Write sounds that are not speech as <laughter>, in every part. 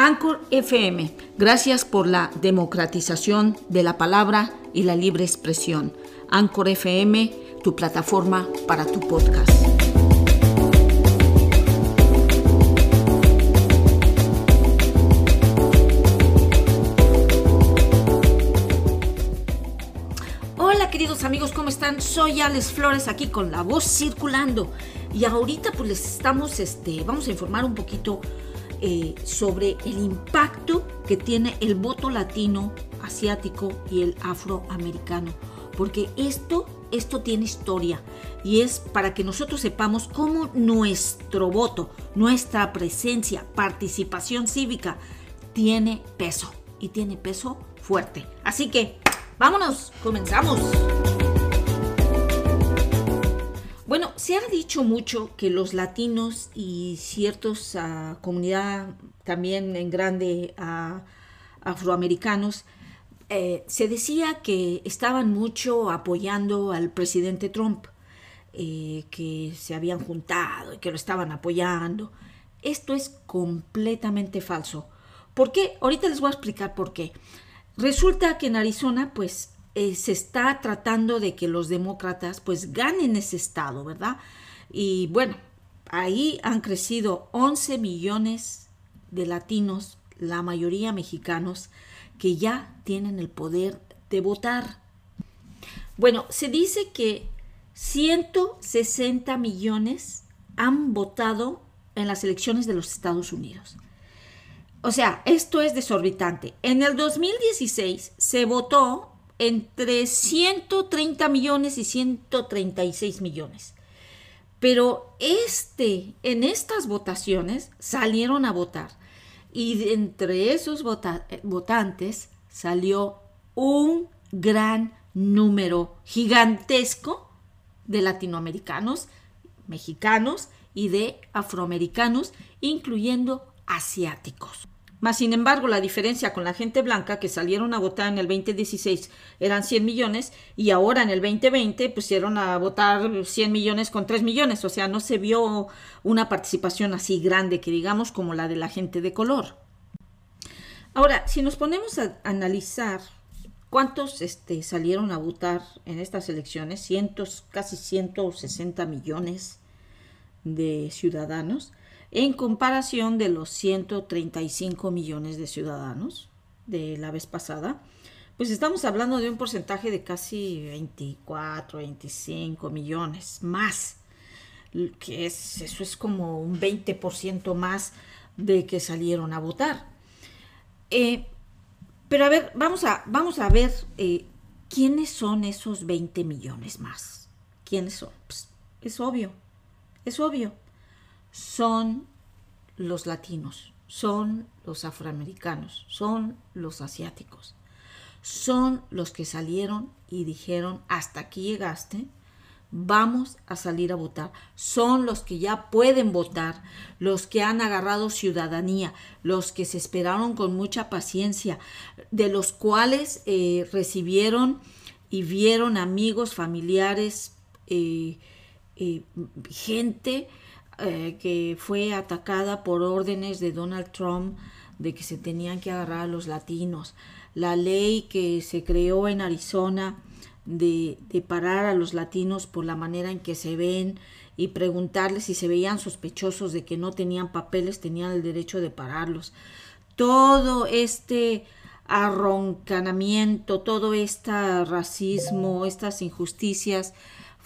Anchor FM, gracias por la democratización de la palabra y la libre expresión. Anchor FM, tu plataforma para tu podcast. Hola queridos amigos, ¿cómo están? Soy Alex Flores aquí con la voz circulando y ahorita pues les estamos, este, vamos a informar un poquito eh, sobre el impacto que tiene el voto latino, asiático y el afroamericano. Porque esto, esto tiene historia y es para que nosotros sepamos cómo nuestro voto, nuestra presencia, participación cívica tiene peso y tiene peso fuerte. Así que, vámonos, comenzamos. Bueno, se ha dicho mucho que los latinos y ciertos uh, comunidad también en grande uh, afroamericanos, eh, se decía que estaban mucho apoyando al presidente Trump, eh, que se habían juntado y que lo estaban apoyando. Esto es completamente falso. ¿Por qué? Ahorita les voy a explicar por qué. Resulta que en Arizona, pues eh, se está tratando de que los demócratas pues ganen ese estado, ¿verdad? Y bueno, ahí han crecido 11 millones de latinos, la mayoría mexicanos, que ya tienen el poder de votar. Bueno, se dice que 160 millones han votado en las elecciones de los Estados Unidos. O sea, esto es desorbitante. En el 2016 se votó entre 130 millones y 136 millones. Pero este, en estas votaciones salieron a votar y entre esos votantes salió un gran número gigantesco de latinoamericanos, mexicanos y de afroamericanos, incluyendo asiáticos. Más sin embargo, la diferencia con la gente blanca que salieron a votar en el 2016 eran 100 millones y ahora en el 2020 pusieron a votar 100 millones con 3 millones. O sea, no se vio una participación así grande que digamos como la de la gente de color. Ahora, si nos ponemos a analizar cuántos este, salieron a votar en estas elecciones, cientos, casi 160 millones de ciudadanos, en comparación de los 135 millones de ciudadanos de la vez pasada, pues estamos hablando de un porcentaje de casi 24, 25 millones más, que es, eso es como un 20% más de que salieron a votar. Eh, pero a ver, vamos a, vamos a ver eh, quiénes son esos 20 millones más. ¿Quiénes son? Pues, es obvio, es obvio son los latinos, son los afroamericanos, son los asiáticos, son los que salieron y dijeron, hasta aquí llegaste, vamos a salir a votar. Son los que ya pueden votar, los que han agarrado ciudadanía, los que se esperaron con mucha paciencia, de los cuales eh, recibieron y vieron amigos, familiares, eh, eh, gente eh, que fue atacada por órdenes de Donald Trump de que se tenían que agarrar a los latinos, la ley que se creó en Arizona de, de parar a los latinos por la manera en que se ven y preguntarles si se veían sospechosos de que no tenían papeles, tenían el derecho de pararlos. Todo este arroncanamiento, todo este racismo, estas injusticias,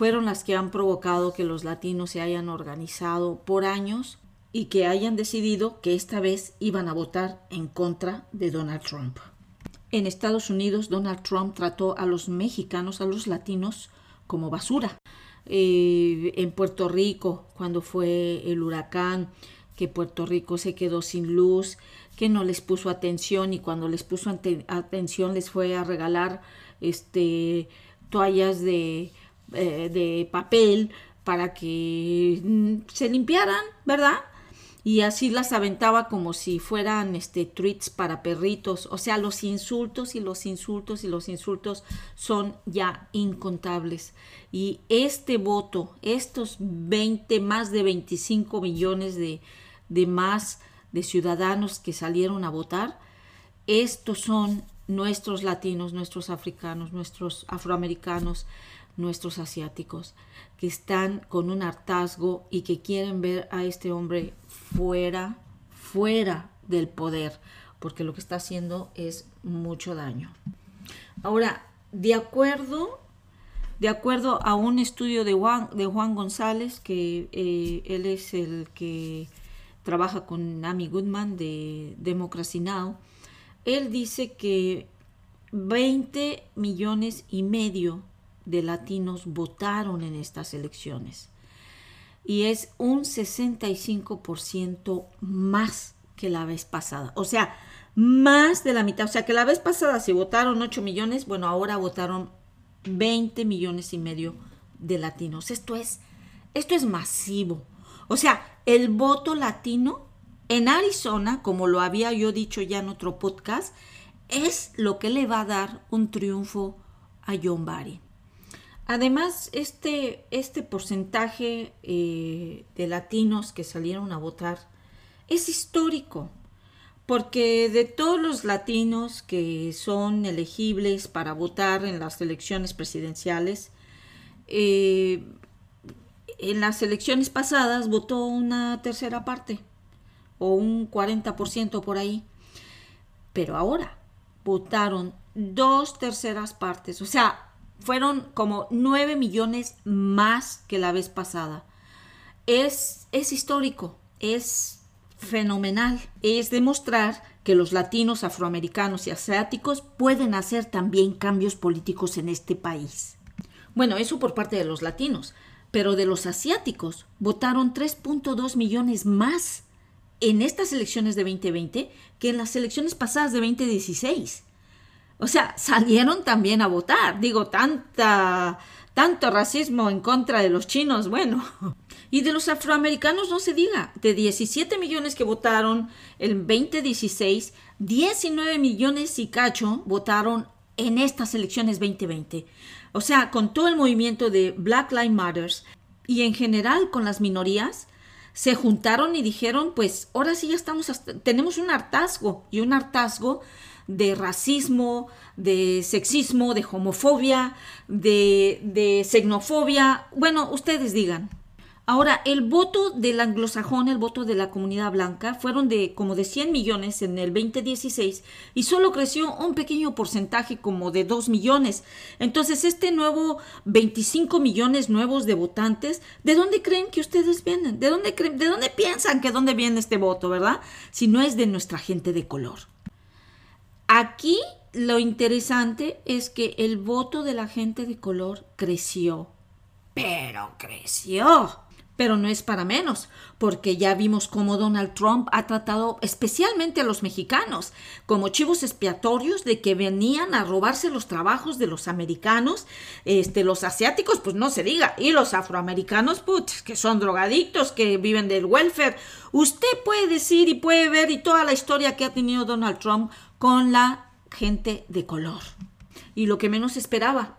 fueron las que han provocado que los latinos se hayan organizado por años y que hayan decidido que esta vez iban a votar en contra de Donald Trump. En Estados Unidos, Donald Trump trató a los mexicanos, a los latinos, como basura. Eh, en Puerto Rico, cuando fue el huracán, que Puerto Rico se quedó sin luz, que no les puso atención y cuando les puso atención les fue a regalar este toallas de eh, de papel para que mm, se limpiaran, ¿verdad? Y así las aventaba como si fueran este tweets para perritos. O sea, los insultos y los insultos y los insultos son ya incontables. Y este voto, estos 20, más de 25 millones de, de más de ciudadanos que salieron a votar, estos son nuestros latinos, nuestros africanos, nuestros afroamericanos, nuestros asiáticos, que están con un hartazgo y que quieren ver a este hombre fuera, fuera del poder, porque lo que está haciendo es mucho daño. Ahora, de acuerdo, de acuerdo a un estudio de Juan, de Juan González, que eh, él es el que trabaja con Amy Goodman de Democracy Now, él dice que 20 millones y medio de latinos votaron en estas elecciones y es un 65% más que la vez pasada. O sea, más de la mitad. O sea, que la vez pasada si votaron 8 millones, bueno, ahora votaron 20 millones y medio de latinos. Esto es, esto es masivo. O sea, el voto latino en Arizona, como lo había yo dicho ya en otro podcast, es lo que le va a dar un triunfo a John Barry. Además, este, este porcentaje eh, de latinos que salieron a votar es histórico, porque de todos los latinos que son elegibles para votar en las elecciones presidenciales, eh, en las elecciones pasadas votó una tercera parte o un 40% por ahí, pero ahora votaron dos terceras partes, o sea, fueron como 9 millones más que la vez pasada. Es, es histórico, es fenomenal, es demostrar que los latinos, afroamericanos y asiáticos pueden hacer también cambios políticos en este país. Bueno, eso por parte de los latinos, pero de los asiáticos votaron 3.2 millones más en estas elecciones de 2020 que en las elecciones pasadas de 2016. O sea, salieron también a votar. Digo, tanta, tanto racismo en contra de los chinos, bueno. <laughs> Y de los afroamericanos no se diga. De 17 millones que votaron en 2016, 19 millones y cacho votaron en estas elecciones 2020. O sea, con todo el movimiento de Black Lives Matter y en general con las minorías, se juntaron y dijeron, pues ahora sí ya estamos, tenemos un hartazgo y un hartazgo de racismo, de sexismo, de homofobia, de, de xenofobia. Bueno, ustedes digan. Ahora, el voto del anglosajón, el voto de la comunidad blanca, fueron de como de 100 millones en el 2016 y solo creció un pequeño porcentaje como de 2 millones. Entonces, este nuevo 25 millones nuevos de votantes, ¿de dónde creen que ustedes vienen? ¿De dónde, creen, de dónde piensan que dónde viene este voto, verdad? Si no es de nuestra gente de color. Aquí lo interesante es que el voto de la gente de color creció, pero creció. Pero no es para menos, porque ya vimos cómo Donald Trump ha tratado especialmente a los mexicanos como chivos expiatorios de que venían a robarse los trabajos de los americanos, este, los asiáticos, pues no se diga, y los afroamericanos, pues, que son drogadictos, que viven del welfare. Usted puede decir y puede ver y toda la historia que ha tenido Donald Trump con la gente de color. Y lo que menos esperaba,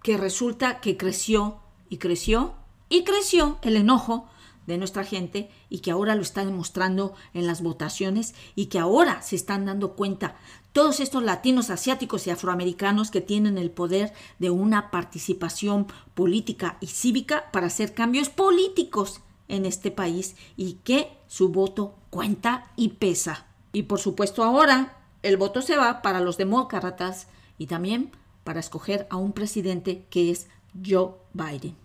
que resulta que creció y creció y creció el enojo de nuestra gente y que ahora lo está demostrando en las votaciones y que ahora se están dando cuenta todos estos latinos, asiáticos y afroamericanos que tienen el poder de una participación política y cívica para hacer cambios políticos en este país y que su voto cuenta y pesa. Y por supuesto ahora el voto se va para los demócratas y también para escoger a un presidente que es Joe Biden.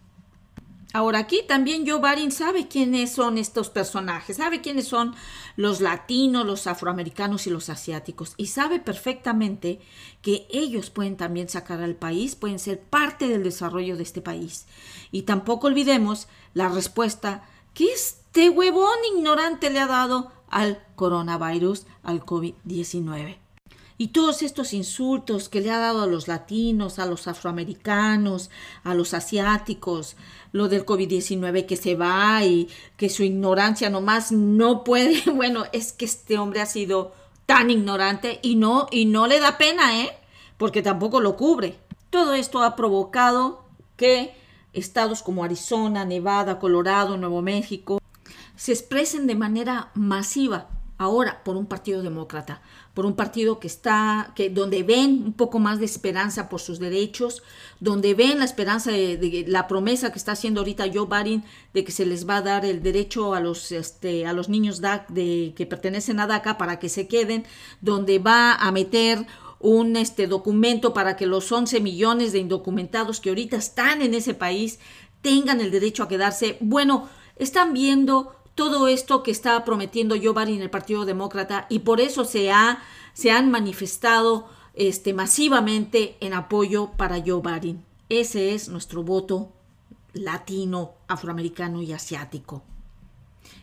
Ahora aquí también Joe Biden sabe quiénes son estos personajes, sabe quiénes son los latinos, los afroamericanos y los asiáticos y sabe perfectamente que ellos pueden también sacar al país, pueden ser parte del desarrollo de este país. Y tampoco olvidemos la respuesta que este huevón ignorante le ha dado al coronavirus, al COVID-19. Y todos estos insultos que le ha dado a los latinos, a los afroamericanos, a los asiáticos, lo del COVID-19 que se va y que su ignorancia nomás no puede, <laughs> bueno, es que este hombre ha sido tan ignorante y no, y no le da pena, ¿eh? Porque tampoco lo cubre. Todo esto ha provocado que estados como Arizona, Nevada, Colorado, Nuevo México, se expresen de manera masiva ahora por un partido demócrata, por un partido que está, que donde ven un poco más de esperanza por sus derechos, donde ven la esperanza de, la promesa que está haciendo ahorita Joe Biden de que se les va a dar el derecho a los, este, a los niños de, que pertenecen a DACA para que se queden, donde va a meter un este, documento para que los 11 millones de indocumentados que ahorita están en ese país tengan el derecho a quedarse. Bueno, están viendo todo esto que está prometiendo Joe Biden en el Partido Demócrata y por eso se, ha, se han manifestado este, masivamente en apoyo para Joe Biden. Ese es nuestro voto latino, afroamericano y asiático.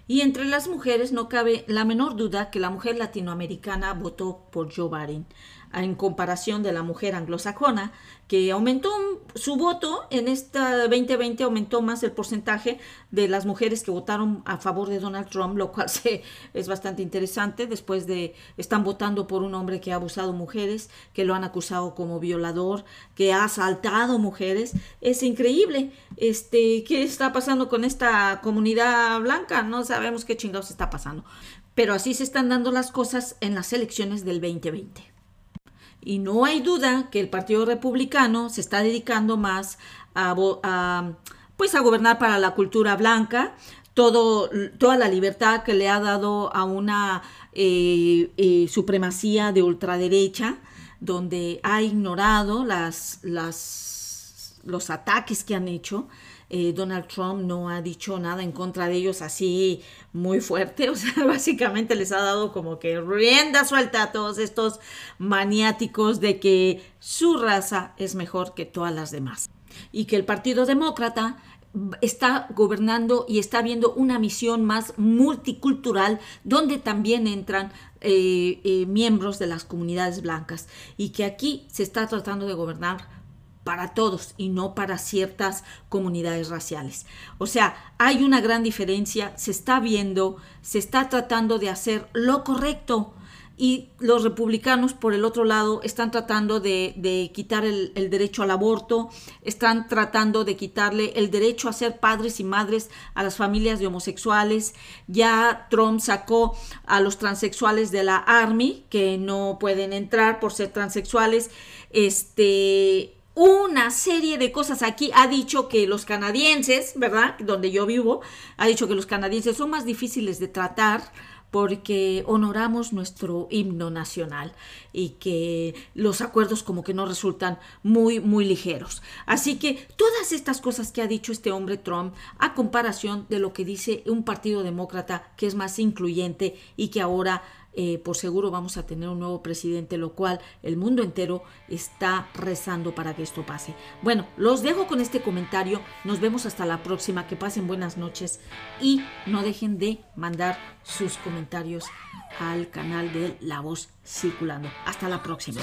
Y entre las mujeres no cabe la menor duda que la mujer latinoamericana votó por Joe Biden en comparación de la mujer anglosajona, que aumentó su voto en esta 2020, aumentó más el porcentaje de las mujeres que votaron a favor de Donald Trump, lo cual <laughs> es bastante interesante después de están votando por un hombre que ha abusado mujeres, que lo han acusado como violador, que ha asaltado mujeres. Es increíble. Este, ¿qué está pasando con esta comunidad blanca? No sabemos qué chingados está pasando. Pero así se están dando las cosas en las elecciones del 2020. Y no hay duda que el Partido Republicano se está dedicando más a, pues a gobernar para la cultura blanca, todo, toda la libertad que le ha dado a una eh, eh, supremacía de ultraderecha, donde ha ignorado las, las, los ataques que han hecho eh, Donald Trump no ha dicho nada en contra de ellos así muy fuerte, <laughs> o sea, básicamente les ha dado como que rienda suelta a todos estos maniáticos de que su raza es mejor que todas las demás. Y que el Partido Demócrata está gobernando y está viendo una misión más multicultural donde también entran eh, eh, miembros de las comunidades blancas. Y que aquí se está tratando de gobernar para todos y no para ciertas comunidades raciales. O sea, hay una gran diferencia, se está viendo, se está tratando de hacer lo correcto y los republicanos por el otro lado están tratando de, quitar el, el, derecho al aborto, están tratando de quitarle el derecho a ser padres y madres a las familias de homosexuales. Ya Trump sacó a los transexuales de la Army que no pueden entrar por ser transexuales. Este una serie de cosas aquí. Ha dicho que los canadienses, ¿verdad? Donde yo vivo, ha dicho que los canadienses son más difíciles de tratar porque honoramos nuestro himno nacional y que los acuerdos como que no resultan muy, muy ligeros. Así que todas estas cosas que ha dicho este hombre Trump, a comparación de lo que dice un partido demócrata que es más incluyente y que ahora eh, por seguro vamos a tener un nuevo presidente, lo cual el mundo entero está rezando para que esto pase. Bueno, los dejo con este comentario, nos vemos hasta la próxima, que pasen buenas noches y no dejen de mandar sus comentarios al canal de La Voz Circulando. Hasta la próxima.